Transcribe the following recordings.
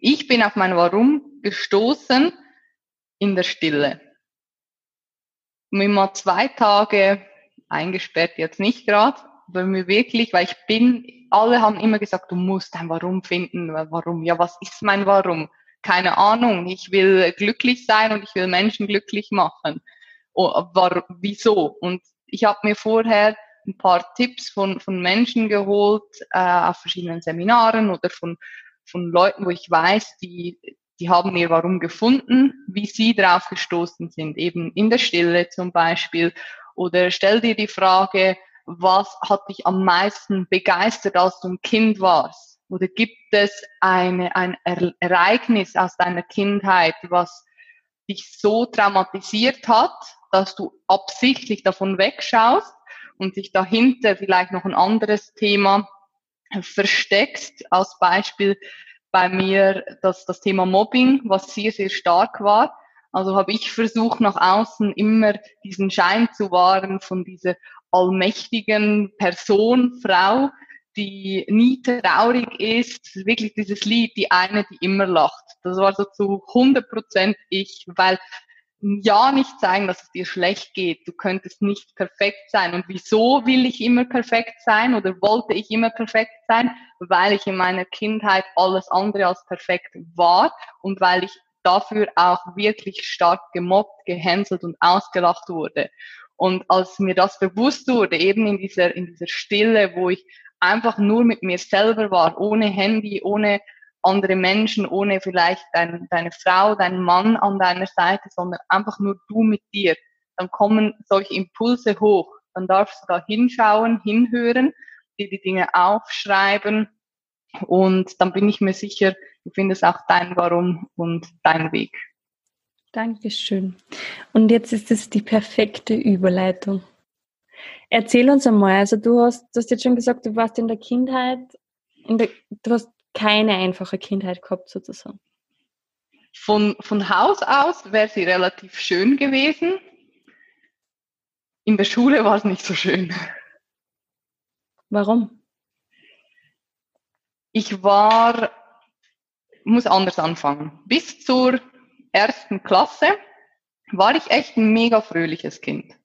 ich bin auf mein Warum gestoßen in der Stille. Mir mal zwei Tage eingesperrt, jetzt nicht gerade, aber mir wirklich, weil ich bin, alle haben immer gesagt, du musst ein Warum finden. Warum? Ja, was ist mein Warum? Keine Ahnung. Ich will glücklich sein und ich will Menschen glücklich machen. Oh, war, wieso? Und ich habe mir vorher ein paar Tipps von, von Menschen geholt, äh, auf verschiedenen Seminaren oder von, von Leuten, wo ich weiß, die, die haben ihr Warum gefunden, wie sie drauf gestoßen sind, eben in der Stille zum Beispiel. Oder stell dir die Frage, was hat dich am meisten begeistert, als du ein Kind warst? Oder gibt es eine, ein Ereignis aus deiner Kindheit, was dich so traumatisiert hat, dass du absichtlich davon wegschaust und sich dahinter vielleicht noch ein anderes Thema versteckst. Als Beispiel bei mir das, das Thema Mobbing, was sehr, sehr stark war. Also habe ich versucht, nach außen immer diesen Schein zu wahren von dieser allmächtigen Person, Frau, die nie traurig ist. Wirklich dieses Lied, die eine, die immer lacht. Das war so zu 100 Prozent ich, weil ja nicht zeigen, dass es dir schlecht geht. Du könntest nicht perfekt sein. Und wieso will ich immer perfekt sein oder wollte ich immer perfekt sein? Weil ich in meiner Kindheit alles andere als perfekt war und weil ich dafür auch wirklich stark gemobbt, gehänselt und ausgelacht wurde. Und als mir das bewusst wurde, eben in dieser, in dieser Stille, wo ich einfach nur mit mir selber war, ohne Handy, ohne andere Menschen, ohne vielleicht dein, deine Frau, deinen Mann an deiner Seite, sondern einfach nur du mit dir. Dann kommen solche Impulse hoch. Dann darfst du da hinschauen, hinhören, dir die Dinge aufschreiben und dann bin ich mir sicher, du findest auch dein Warum und dein Weg. Dankeschön. Und jetzt ist es die perfekte Überleitung. Erzähl uns einmal, also du hast, du hast jetzt schon gesagt, du warst in der Kindheit, in der, du hast keine einfache Kindheit gehabt sozusagen. Von, von Haus aus wäre sie relativ schön gewesen. In der Schule war es nicht so schön. Warum? Ich war, muss anders anfangen. Bis zur ersten Klasse war ich echt ein mega fröhliches Kind.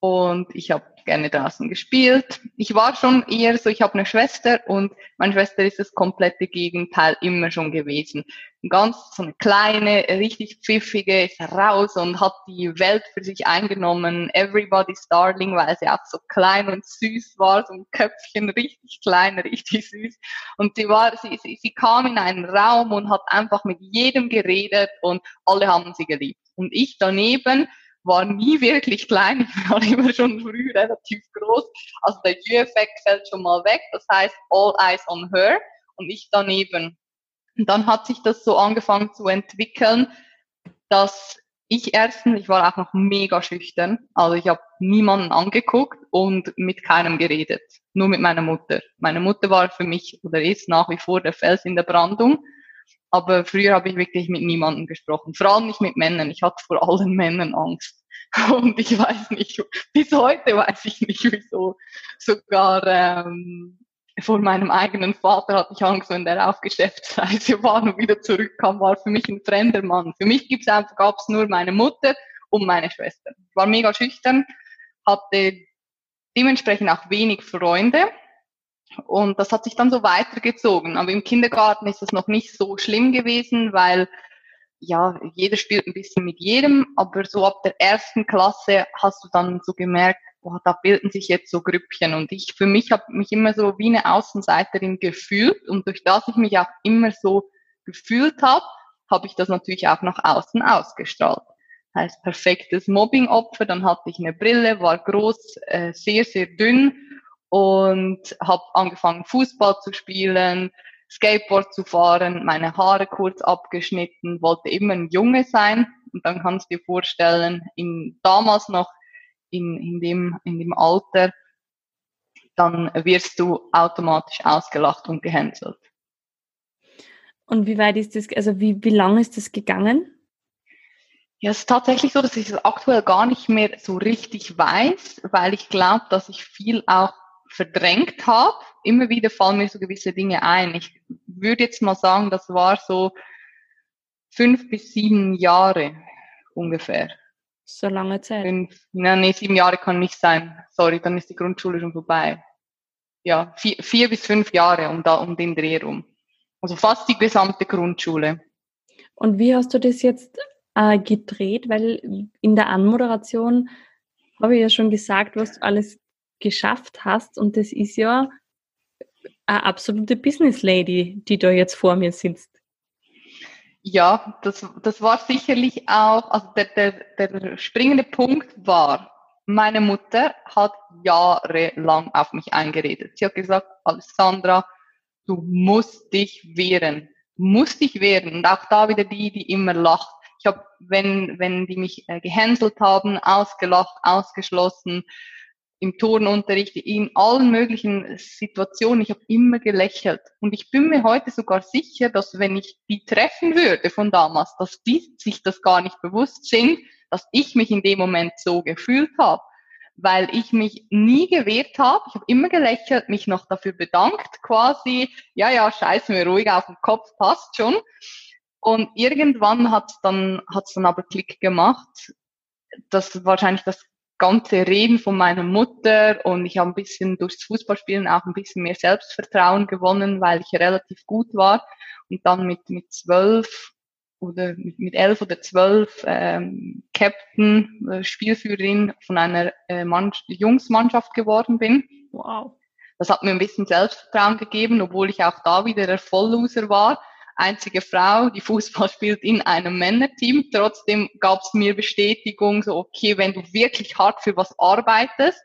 Und ich habe gerne draußen gespielt. Ich war schon eher so, ich habe eine Schwester und meine Schwester ist das komplette Gegenteil immer schon gewesen. Ganz so eine kleine, richtig pfiffige, ist raus und hat die Welt für sich eingenommen. Everybody's Darling, weil sie auch so klein und süß war, so ein Köpfchen richtig klein, richtig süß. Und sie war, sie, sie, sie kam in einen Raum und hat einfach mit jedem geredet und alle haben sie geliebt. Und ich daneben, war nie wirklich klein. Ich war immer schon früh relativ groß. Also der You-Effekt fällt schon mal weg. Das heißt, all eyes on her und ich daneben. Und dann hat sich das so angefangen zu entwickeln, dass ich erstens, ich war auch noch mega schüchtern. Also ich habe niemanden angeguckt und mit keinem geredet. Nur mit meiner Mutter. Meine Mutter war für mich oder ist nach wie vor der Fels in der Brandung. Aber früher habe ich wirklich mit niemandem gesprochen. Vor allem nicht mit Männern. Ich hatte vor allen Männern Angst. Und ich weiß nicht, bis heute weiß ich nicht, wieso. Sogar ähm, vor meinem eigenen Vater hatte ich Angst, wenn der auf Geschäftsreise war und wieder zurückkam, war für mich ein fremder Mann. Für mich gibt's einfach, gab's nur meine Mutter und meine Schwester. Ich war mega schüchtern, hatte dementsprechend auch wenig Freunde und das hat sich dann so weitergezogen. Aber im Kindergarten ist das noch nicht so schlimm gewesen, weil ja, jeder spielt ein bisschen mit jedem, aber so ab der ersten Klasse hast du dann so gemerkt, boah, da bilden sich jetzt so Grüppchen. Und ich, für mich habe mich immer so wie eine Außenseiterin gefühlt und durch das ich mich auch immer so gefühlt habe, habe ich das natürlich auch nach außen ausgestrahlt. Heißt perfektes Mobbingopfer, dann hatte ich eine Brille, war groß, äh, sehr, sehr dünn und habe angefangen Fußball zu spielen, Skateboard zu fahren, meine Haare kurz abgeschnitten, wollte immer ein Junge sein und dann kannst du dir vorstellen, in, damals noch in, in, dem, in dem Alter, dann wirst du automatisch ausgelacht und gehänselt. Und wie weit ist das, also wie, wie lang ist das gegangen? Ja, es ist tatsächlich so, dass ich es aktuell gar nicht mehr so richtig weiß, weil ich glaube, dass ich viel auch verdrängt habe. Immer wieder fallen mir so gewisse Dinge ein. Ich würde jetzt mal sagen, das war so fünf bis sieben Jahre ungefähr. So lange Zeit? Fünf, na, nee, sieben Jahre kann nicht sein. Sorry, dann ist die Grundschule schon vorbei. Ja, vier, vier bis fünf Jahre um, da, um den Dreh rum. Also fast die gesamte Grundschule. Und wie hast du das jetzt äh, gedreht? Weil in der Anmoderation habe ich ja schon gesagt, was du alles geschafft hast. Und das ist ja eine absolute Business Lady, die da jetzt vor mir sitzt. Ja, das, das war sicherlich auch, also der, der, der springende Punkt war, meine Mutter hat jahrelang auf mich eingeredet. Sie hat gesagt, Alessandra, du musst dich wehren, musst dich wehren. Und auch da wieder die, die immer lacht. Ich habe, wenn, wenn die mich äh, gehänselt haben, ausgelacht, ausgeschlossen, im Turnunterricht, in allen möglichen Situationen, ich habe immer gelächelt. Und ich bin mir heute sogar sicher, dass wenn ich die treffen würde von damals, dass die sich das gar nicht bewusst sind, dass ich mich in dem Moment so gefühlt habe. Weil ich mich nie gewehrt habe. Ich habe immer gelächelt, mich noch dafür bedankt, quasi, ja, ja, scheiß mir ruhig auf den Kopf, passt schon. Und irgendwann hat es dann, hat's dann aber Klick gemacht. Das wahrscheinlich das ganze Reden von meiner Mutter und ich habe ein bisschen durchs Fußballspielen auch ein bisschen mehr Selbstvertrauen gewonnen, weil ich relativ gut war und dann mit mit zwölf oder mit, mit elf oder zwölf ähm, Captain, äh, Spielführerin von einer äh, Mann Jungsmannschaft geworden bin. Wow. Das hat mir ein bisschen Selbstvertrauen gegeben, obwohl ich auch da wieder der Vollloser war einzige Frau, die Fußball spielt in einem Männerteam. Trotzdem gab es mir Bestätigung, so okay, wenn du wirklich hart für was arbeitest,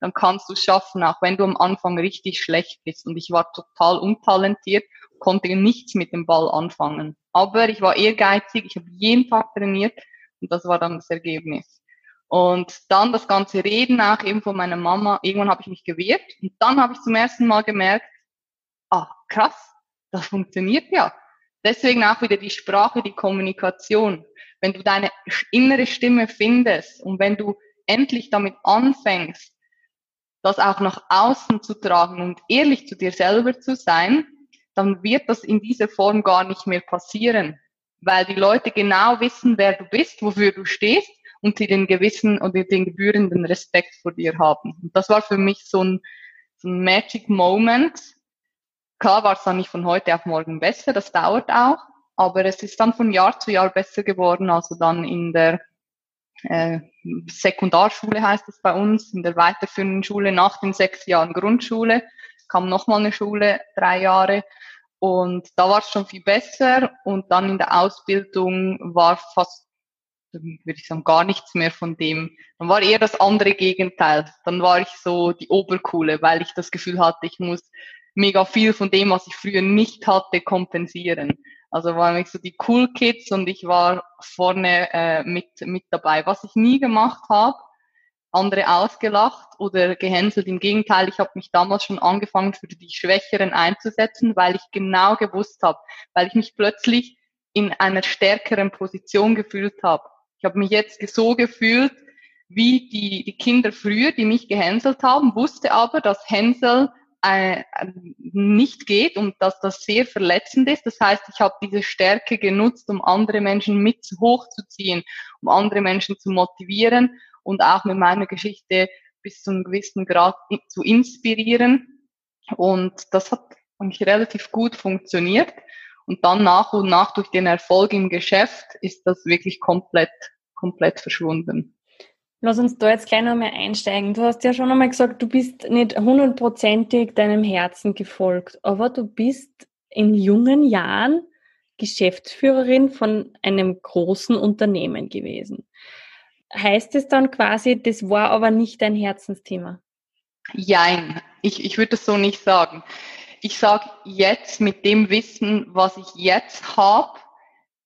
dann kannst du es schaffen, auch wenn du am Anfang richtig schlecht bist. Und ich war total untalentiert, konnte nichts mit dem Ball anfangen. Aber ich war ehrgeizig, ich habe jeden Tag trainiert und das war dann das Ergebnis. Und dann das ganze Reden auch eben von meiner Mama, irgendwann habe ich mich gewehrt und dann habe ich zum ersten Mal gemerkt, ah, krass, das funktioniert ja. Deswegen auch wieder die Sprache, die Kommunikation. Wenn du deine innere Stimme findest und wenn du endlich damit anfängst, das auch nach außen zu tragen und ehrlich zu dir selber zu sein, dann wird das in dieser Form gar nicht mehr passieren, weil die Leute genau wissen, wer du bist, wofür du stehst und sie den gewissen oder den gebührenden Respekt vor dir haben. Und das war für mich so ein, so ein Magic Moment, Klar war es dann nicht von heute auf morgen besser, das dauert auch, aber es ist dann von Jahr zu Jahr besser geworden. Also dann in der äh, Sekundarschule heißt es bei uns, in der weiterführenden Schule nach den sechs Jahren Grundschule kam nochmal eine Schule, drei Jahre. Und da war es schon viel besser. Und dann in der Ausbildung war fast, würde ich sagen, gar nichts mehr von dem. Dann war eher das andere Gegenteil. Dann war ich so die Obercoole, weil ich das Gefühl hatte, ich muss mega viel von dem, was ich früher nicht hatte, kompensieren. Also waren ich so die Cool Kids und ich war vorne äh, mit, mit dabei. Was ich nie gemacht habe, andere ausgelacht oder gehänselt. Im Gegenteil, ich habe mich damals schon angefangen, für die Schwächeren einzusetzen, weil ich genau gewusst habe, weil ich mich plötzlich in einer stärkeren Position gefühlt habe. Ich habe mich jetzt so gefühlt, wie die, die Kinder früher, die mich gehänselt haben, wusste aber, dass Hänsel äh, nicht geht und dass das sehr verletzend ist. Das heißt, ich habe diese Stärke genutzt, um andere Menschen mit hochzuziehen, um andere Menschen zu motivieren und auch mit meiner Geschichte bis zu einem gewissen Grad zu inspirieren. Und das hat eigentlich relativ gut funktioniert. Und dann nach und nach durch den Erfolg im Geschäft ist das wirklich komplett, komplett verschwunden. Lass uns da jetzt gleich nochmal einsteigen. Du hast ja schon einmal gesagt, du bist nicht hundertprozentig deinem Herzen gefolgt, aber du bist in jungen Jahren Geschäftsführerin von einem großen Unternehmen gewesen. Heißt es dann quasi, das war aber nicht dein Herzensthema? Jein, ich, ich würde das so nicht sagen. Ich sage jetzt mit dem Wissen, was ich jetzt habe,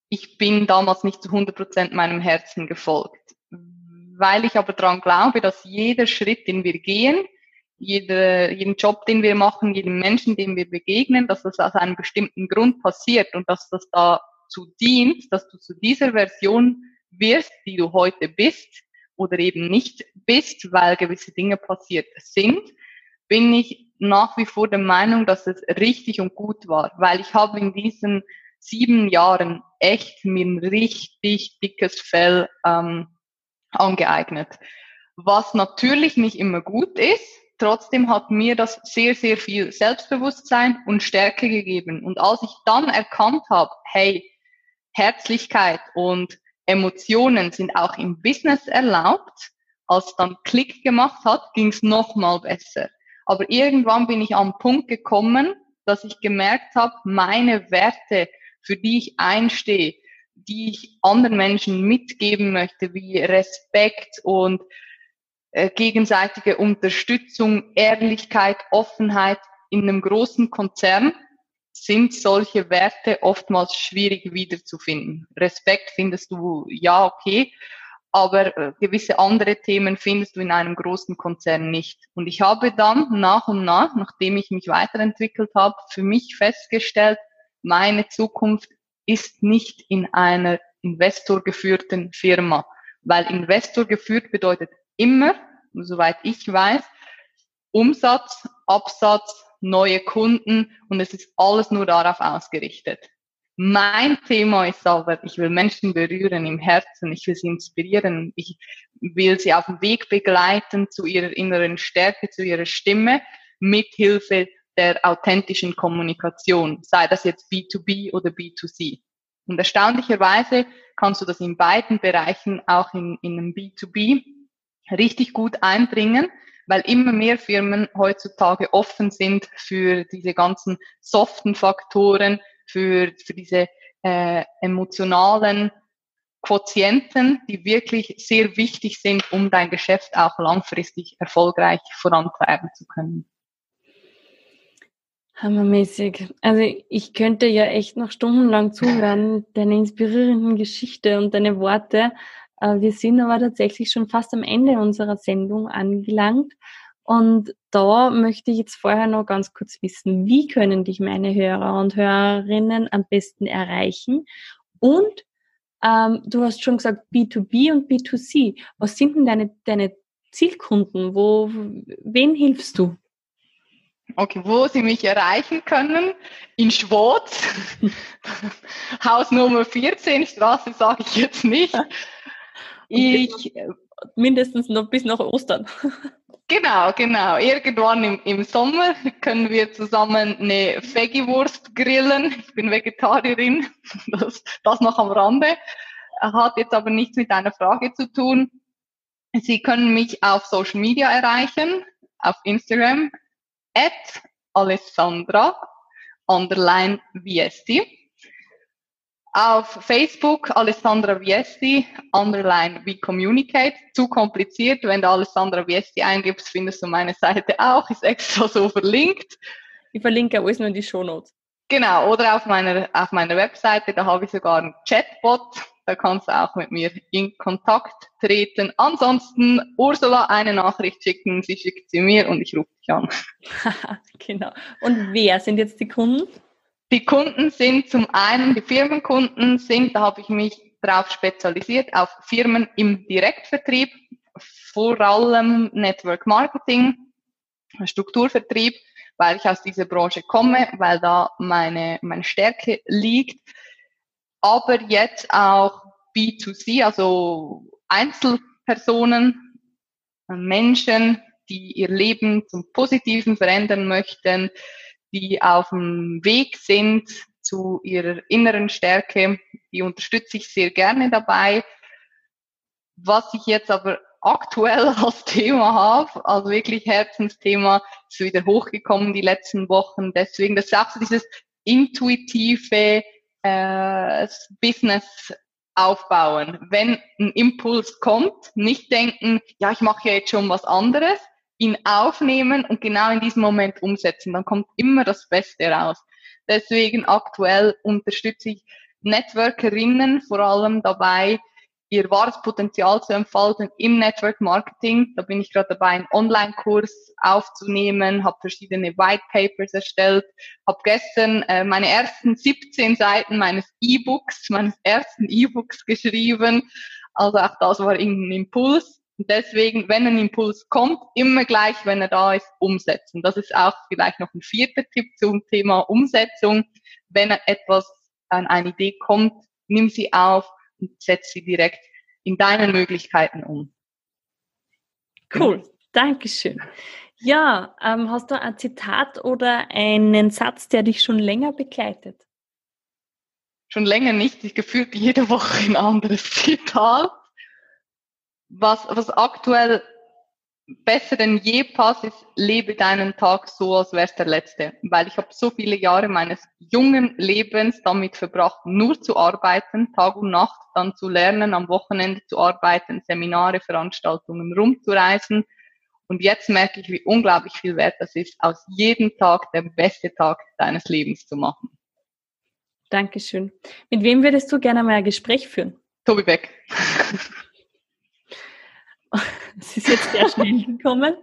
ich bin damals nicht zu 100 Prozent meinem Herzen gefolgt weil ich aber daran glaube, dass jeder Schritt, den wir gehen, jeder, jeden Job, den wir machen, jedem Menschen, dem wir begegnen, dass das aus einem bestimmten Grund passiert und dass das dazu dient, dass du zu dieser Version wirst, die du heute bist oder eben nicht bist, weil gewisse Dinge passiert sind. bin ich nach wie vor der Meinung, dass es richtig und gut war, weil ich habe in diesen sieben Jahren echt mir ein richtig dickes Fell ähm, angeeignet. Was natürlich nicht immer gut ist, trotzdem hat mir das sehr, sehr viel Selbstbewusstsein und Stärke gegeben. Und als ich dann erkannt habe, hey, Herzlichkeit und Emotionen sind auch im Business erlaubt, als dann Klick gemacht hat, ging es nochmal besser. Aber irgendwann bin ich am Punkt gekommen, dass ich gemerkt habe, meine Werte, für die ich einstehe, die ich anderen Menschen mitgeben möchte, wie Respekt und äh, gegenseitige Unterstützung, Ehrlichkeit, Offenheit in einem großen Konzern, sind solche Werte oftmals schwierig wiederzufinden. Respekt findest du ja okay, aber äh, gewisse andere Themen findest du in einem großen Konzern nicht. Und ich habe dann nach und nach, nachdem ich mich weiterentwickelt habe, für mich festgestellt, meine Zukunft ist nicht in einer investorgeführten Firma, weil Investor geführt bedeutet immer, soweit ich weiß, Umsatz, Absatz, neue Kunden und es ist alles nur darauf ausgerichtet. Mein Thema ist aber, ich will Menschen berühren im Herzen, ich will sie inspirieren, ich will sie auf dem Weg begleiten zu ihrer inneren Stärke, zu ihrer Stimme, mit Hilfe der authentischen Kommunikation, sei das jetzt B2B oder B2C. Und erstaunlicherweise kannst du das in beiden Bereichen, auch in, in einem B2B, richtig gut einbringen, weil immer mehr Firmen heutzutage offen sind für diese ganzen soften Faktoren, für, für diese äh, emotionalen Quotienten, die wirklich sehr wichtig sind, um dein Geschäft auch langfristig erfolgreich vorantreiben zu können. Hammermäßig. Also ich könnte ja echt noch stundenlang zuhören, deine inspirierenden Geschichte und deine Worte. Äh, wir sind aber tatsächlich schon fast am Ende unserer Sendung angelangt. Und da möchte ich jetzt vorher noch ganz kurz wissen, wie können dich meine Hörer und Hörerinnen am besten erreichen? Und ähm, du hast schon gesagt B2B und B2C. Was sind denn deine, deine Zielkunden? Wo, wen hilfst du? Okay, wo Sie mich erreichen können? In Schwarz, Haus Nummer 14, Straße sage ich jetzt nicht. Ich, mindestens noch bis nach Ostern. Genau, genau. Irgendwann im, im Sommer können wir zusammen eine Veggie-Wurst grillen. Ich bin Vegetarierin, das, das noch am Rande. Hat jetzt aber nichts mit einer Frage zu tun. Sie können mich auf Social Media erreichen, auf Instagram, at Alessandra, underline Viesti. Auf Facebook Alessandra Viesti, underline We Communicate. Zu kompliziert, wenn du Alessandra Viesti eingibst, findest du meine Seite auch, ist extra so verlinkt. Ich verlinke alles nur in die Show Notes. Genau, oder auf meiner, auf meiner Webseite, da habe ich sogar einen Chatbot, da kannst du auch mit mir in Kontakt treten. Ansonsten Ursula eine Nachricht schicken, sie schickt sie mir und ich rufe dich an. genau. Und wer sind jetzt die Kunden? Die Kunden sind zum einen, die Firmenkunden sind, da habe ich mich darauf spezialisiert, auf Firmen im Direktvertrieb, vor allem Network Marketing, Strukturvertrieb, weil ich aus dieser Branche komme, weil da meine, meine Stärke liegt. Aber jetzt auch B2C, also Einzelpersonen, Menschen, die ihr Leben zum Positiven verändern möchten, die auf dem Weg sind zu ihrer inneren Stärke. Die unterstütze ich sehr gerne dabei. Was ich jetzt aber aktuell als Thema habe, also wirklich Herzensthema, ist wieder hochgekommen die letzten Wochen. Deswegen, das ist auch so dieses intuitive äh, Business aufbauen. Wenn ein Impuls kommt, nicht denken, ja, ich mache ja jetzt schon was anderes, ihn aufnehmen und genau in diesem Moment umsetzen. Dann kommt immer das Beste raus. Deswegen aktuell unterstütze ich Networkerinnen vor allem dabei, ihr wahres Potenzial zu entfalten im Network Marketing. Da bin ich gerade dabei, einen Online-Kurs aufzunehmen, habe verschiedene White Papers erstellt, habe gestern äh, meine ersten 17 Seiten meines E-Books, meines ersten E-Books geschrieben. Also auch das war ein Impuls Und deswegen, wenn ein Impuls kommt, immer gleich, wenn er da ist, umsetzen. Das ist auch vielleicht noch ein vierter Tipp zum Thema Umsetzung. Wenn etwas an eine Idee kommt, nimm sie auf und setz sie direkt in deinen Möglichkeiten um. Cool, Dankeschön. Ja, ähm, hast du ein Zitat oder einen Satz, der dich schon länger begleitet? Schon länger nicht. Ich gefühlt jede Woche ein anderes Zitat. Was, was aktuell besser denn je passt, ist, lebe deinen Tag so, als wär's der letzte. Weil ich habe so viele Jahre meines jungen Lebens damit verbracht, nur zu arbeiten, Tag und Nacht, dann zu lernen, am Wochenende zu arbeiten, Seminare, Veranstaltungen rumzureisen. Und jetzt merke ich, wie unglaublich viel wert das ist, aus jedem Tag der beste Tag deines Lebens zu machen. Dankeschön. Mit wem würdest du gerne mal ein Gespräch führen? Tobi Beck. Es ist jetzt sehr schnell gekommen.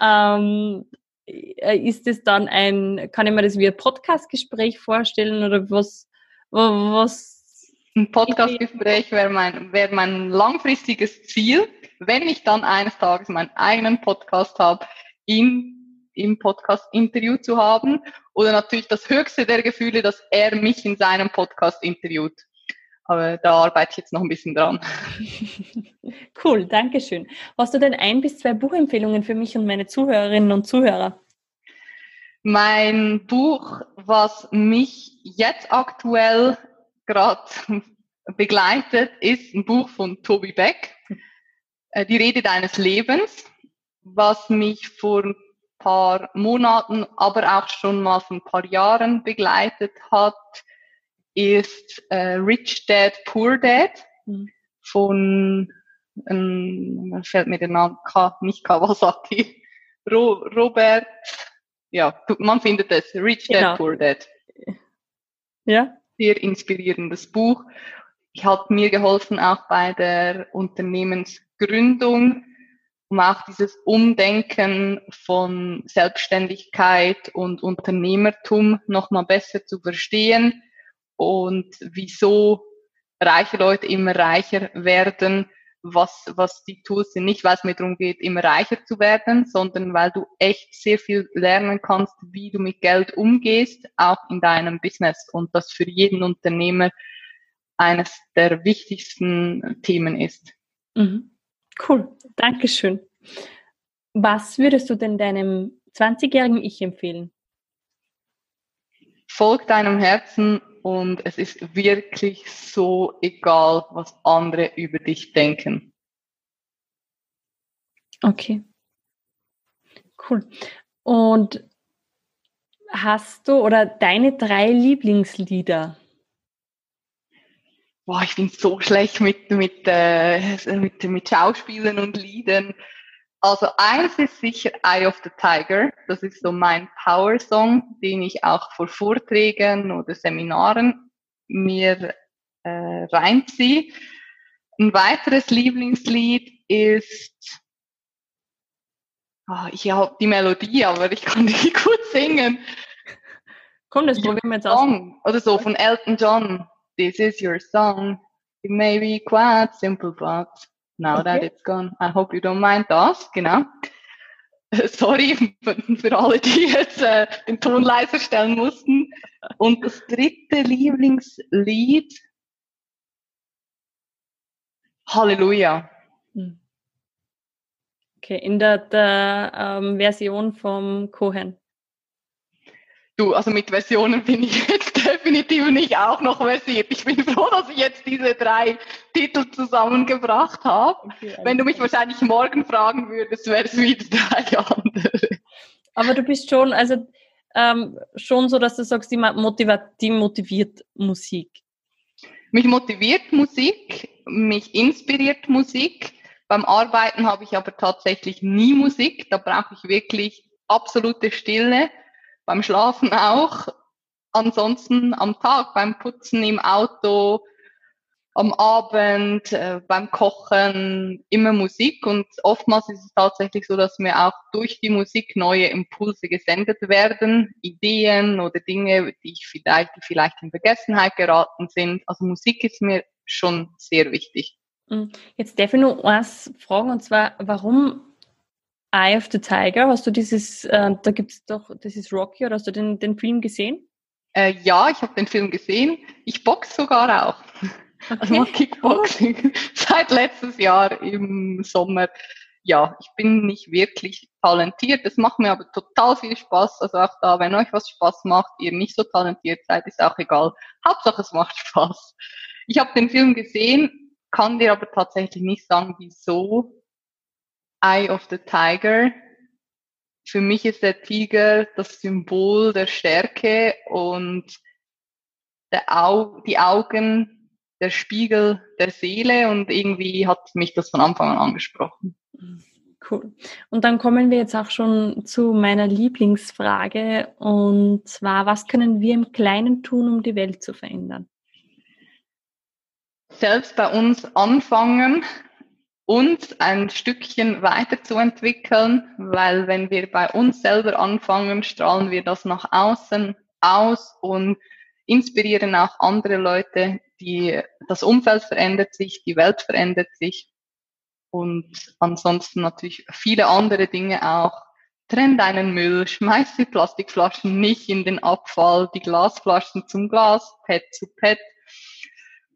Ähm, ist es dann ein, kann ich mir das wie ein Podcast-Gespräch vorstellen oder was, was? Ein Podcast-Gespräch wäre mein, wäre mein langfristiges Ziel, wenn ich dann eines Tages meinen eigenen Podcast habe, ihn im Podcast-Interview zu haben oder natürlich das höchste der Gefühle, dass er mich in seinem Podcast interviewt. Aber da arbeite ich jetzt noch ein bisschen dran. Cool, danke schön. Hast du denn ein bis zwei Buchempfehlungen für mich und meine Zuhörerinnen und Zuhörer? Mein Buch, was mich jetzt aktuell gerade begleitet, ist ein Buch von Toby Beck, äh, Die Rede deines Lebens, was mich vor ein paar Monaten, aber auch schon mal vor ein paar Jahren begleitet hat ist äh, Rich Dad, Poor Dad mhm. von, ähm, fällt mir der Name, K, nicht Kawasaki, Ro, Robert, ja, man findet es, Rich Dad, genau. Poor Dad. Ja. Sehr inspirierendes Buch. Ich hat mir geholfen auch bei der Unternehmensgründung, um auch dieses Umdenken von Selbstständigkeit und Unternehmertum nochmal besser zu verstehen und wieso reiche Leute immer reicher werden, was, was die Tools sind. Nicht, weil es mir darum geht, immer reicher zu werden, sondern weil du echt sehr viel lernen kannst, wie du mit Geld umgehst, auch in deinem Business. Und das für jeden Unternehmer eines der wichtigsten Themen ist. Mhm. Cool, Dankeschön. Was würdest du denn deinem 20-jährigen Ich empfehlen? Folg deinem Herzen und es ist wirklich so egal, was andere über dich denken. Okay. Cool. Und hast du oder deine drei Lieblingslieder? Boah, ich bin so schlecht mit, mit, äh, mit, mit Schauspielern und Liedern. Also eins ist sicher Eye of the Tiger. Das ist so mein Power-Song, den ich auch vor Vorträgen oder Seminaren mir äh, reinziehe. Ein weiteres Lieblingslied ist, oh, ich habe die Melodie, aber ich kann die gut singen. Komm, das probieren wir jetzt aus. Oder so von Elton John. This is your song. It may be quite simple, but Now okay. that it's gone. I hope you don't mind das, genau. Sorry für alle, die jetzt äh, den Ton leiser stellen mussten. Und das dritte Lieblingslied, Halleluja. Hm. Okay, in der, der ähm, Version vom Cohen. Du, also mit Versionen bin ich jetzt definitiv nicht auch noch versiert. Ich bin froh, dass ich jetzt diese drei Titel zusammengebracht habe. Okay, Wenn du mich wahrscheinlich morgen fragen würdest, wäre es wieder drei andere. Aber du bist schon, also ähm, schon so, dass du sagst, die, motiviert, die motiviert Musik. Mich motiviert Musik, mich inspiriert Musik. Beim Arbeiten habe ich aber tatsächlich nie Musik. Da brauche ich wirklich absolute Stille. Beim Schlafen auch ansonsten am Tag, beim Putzen im Auto, am Abend, äh, beim Kochen immer Musik und oftmals ist es tatsächlich so, dass mir auch durch die Musik neue Impulse gesendet werden, Ideen oder Dinge, die ich vielleicht, die vielleicht in Vergessenheit geraten sind. Also Musik ist mir schon sehr wichtig. Mhm. Jetzt darf ich noch eins fragen, und zwar, warum Eye of the Tiger? Hast du dieses, äh, da gibt es doch, das ist Rocky, oder hast du den, den Film gesehen? Äh, ja, ich habe den Film gesehen. Ich boxe sogar auch. Okay. Also mache Kickboxing seit letztes Jahr im Sommer. Ja, ich bin nicht wirklich talentiert. Das macht mir aber total viel Spaß. Also auch da, wenn euch was Spaß macht, ihr nicht so talentiert seid, ist auch egal. Hauptsache es macht Spaß. Ich habe den Film gesehen, kann dir aber tatsächlich nicht sagen, wieso. Eye of the Tiger. Für mich ist der Tiger das Symbol der Stärke und der Au die Augen der Spiegel der Seele und irgendwie hat mich das von Anfang an angesprochen. Cool. Und dann kommen wir jetzt auch schon zu meiner Lieblingsfrage und zwar, was können wir im Kleinen tun, um die Welt zu verändern? Selbst bei uns anfangen, uns ein Stückchen weiterzuentwickeln, weil wenn wir bei uns selber anfangen, strahlen wir das nach außen aus und inspirieren auch andere Leute, die, das Umfeld verändert sich, die Welt verändert sich und ansonsten natürlich viele andere Dinge auch. Trenn deinen Müll, schmeiß die Plastikflaschen nicht in den Abfall, die Glasflaschen zum Glas, Pet zu Pet.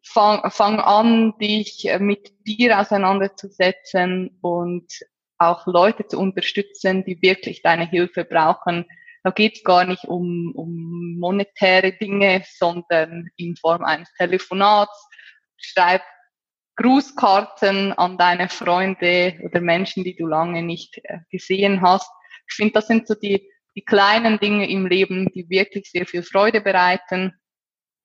Fang, fang an, dich mit dir auseinanderzusetzen und auch Leute zu unterstützen, die wirklich deine Hilfe brauchen, da geht es gar nicht um, um monetäre Dinge, sondern in Form eines Telefonats. Schreib Grußkarten an deine Freunde oder Menschen, die du lange nicht äh, gesehen hast. Ich finde, das sind so die, die kleinen Dinge im Leben, die wirklich sehr viel Freude bereiten.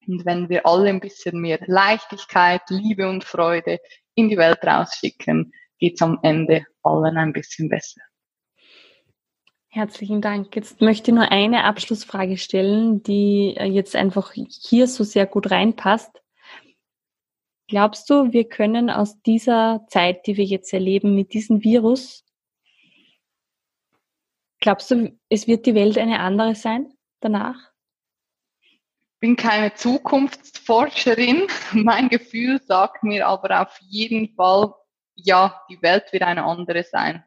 Und wenn wir alle ein bisschen mehr Leichtigkeit, Liebe und Freude in die Welt rausschicken, geht's am Ende allen ein bisschen besser. Herzlichen Dank. Jetzt möchte ich nur eine Abschlussfrage stellen, die äh, jetzt einfach hier so sehr gut reinpasst. Glaubst du, wir können aus dieser Zeit, die wir jetzt erleben mit diesem Virus, glaubst du, es wird die Welt eine andere sein danach? Bin keine Zukunftsforscherin. Mein Gefühl sagt mir aber auf jeden Fall, ja, die Welt wird eine andere sein.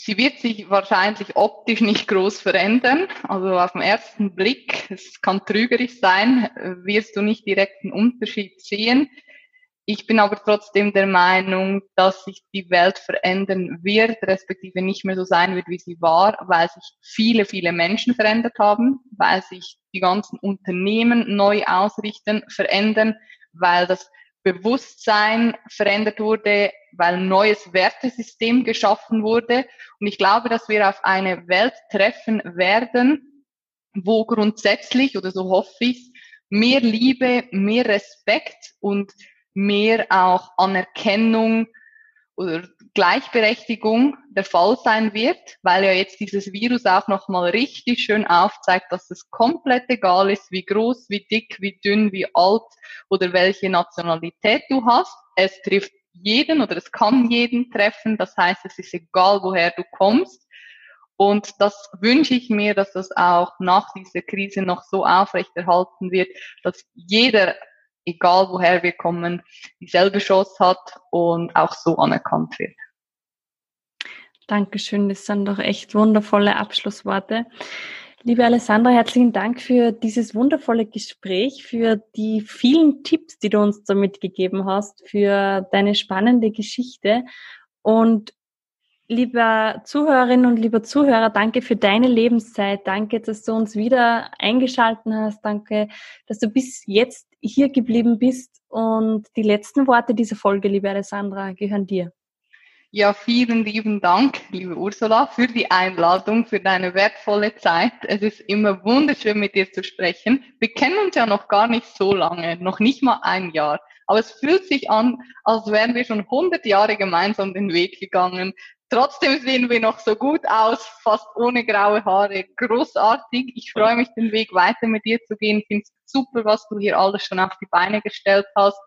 Sie wird sich wahrscheinlich optisch nicht groß verändern. Also auf den ersten Blick, es kann trügerisch sein, wirst du nicht direkt einen Unterschied sehen. Ich bin aber trotzdem der Meinung, dass sich die Welt verändern wird, respektive nicht mehr so sein wird, wie sie war, weil sich viele, viele Menschen verändert haben, weil sich die ganzen Unternehmen neu ausrichten, verändern, weil das Bewusstsein verändert wurde, weil ein neues Wertesystem geschaffen wurde. Und ich glaube, dass wir auf eine Welt treffen werden, wo grundsätzlich, oder so hoffe ich, mehr Liebe, mehr Respekt und mehr auch Anerkennung oder Gleichberechtigung der Fall sein wird, weil ja jetzt dieses Virus auch nochmal richtig schön aufzeigt, dass es komplett egal ist, wie groß, wie dick, wie dünn, wie alt oder welche Nationalität du hast. Es trifft jeden oder es kann jeden treffen. Das heißt, es ist egal, woher du kommst. Und das wünsche ich mir, dass das auch nach dieser Krise noch so aufrechterhalten wird, dass jeder egal woher wir kommen, dieselbe Chance hat und auch so anerkannt wird. Dankeschön, das sind doch echt wundervolle Abschlussworte. Liebe Alessandra, herzlichen Dank für dieses wundervolle Gespräch, für die vielen Tipps, die du uns damit gegeben hast, für deine spannende Geschichte. Und Lieber Zuhörerinnen und lieber Zuhörer, danke für deine Lebenszeit. Danke, dass du uns wieder eingeschalten hast. Danke, dass du bis jetzt hier geblieben bist. Und die letzten Worte dieser Folge, liebe Alessandra, gehören dir. Ja, vielen lieben Dank, liebe Ursula, für die Einladung, für deine wertvolle Zeit. Es ist immer wunderschön, mit dir zu sprechen. Wir kennen uns ja noch gar nicht so lange, noch nicht mal ein Jahr. Aber es fühlt sich an, als wären wir schon 100 Jahre gemeinsam den Weg gegangen. Trotzdem sehen wir noch so gut aus, fast ohne graue Haare. Großartig. Ich freue mich, den Weg weiter mit dir zu gehen. Finde es super, was du hier alles schon auf die Beine gestellt hast.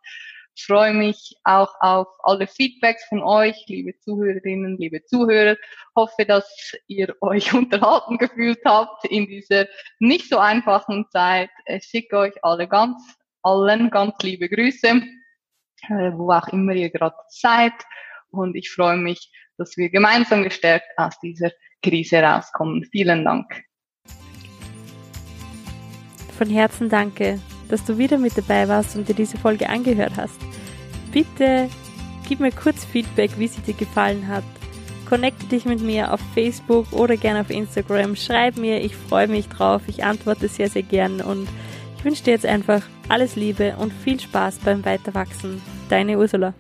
Freue mich auch auf alle Feedbacks von euch, liebe Zuhörerinnen, liebe Zuhörer. Hoffe, dass ihr euch unterhalten gefühlt habt in dieser nicht so einfachen Zeit. Ich schicke euch alle ganz, allen ganz liebe Grüße äh, wo auch immer ihr gerade seid. Und ich freue mich, dass wir gemeinsam gestärkt aus dieser Krise rauskommen. Vielen Dank. Von Herzen danke, dass du wieder mit dabei warst und dir diese Folge angehört hast. Bitte gib mir kurz Feedback, wie sie dir gefallen hat. Connecte dich mit mir auf Facebook oder gerne auf Instagram. Schreib mir, ich freue mich drauf. Ich antworte sehr, sehr gern und ich wünsche dir jetzt einfach alles Liebe und viel Spaß beim Weiterwachsen. Deine Ursula.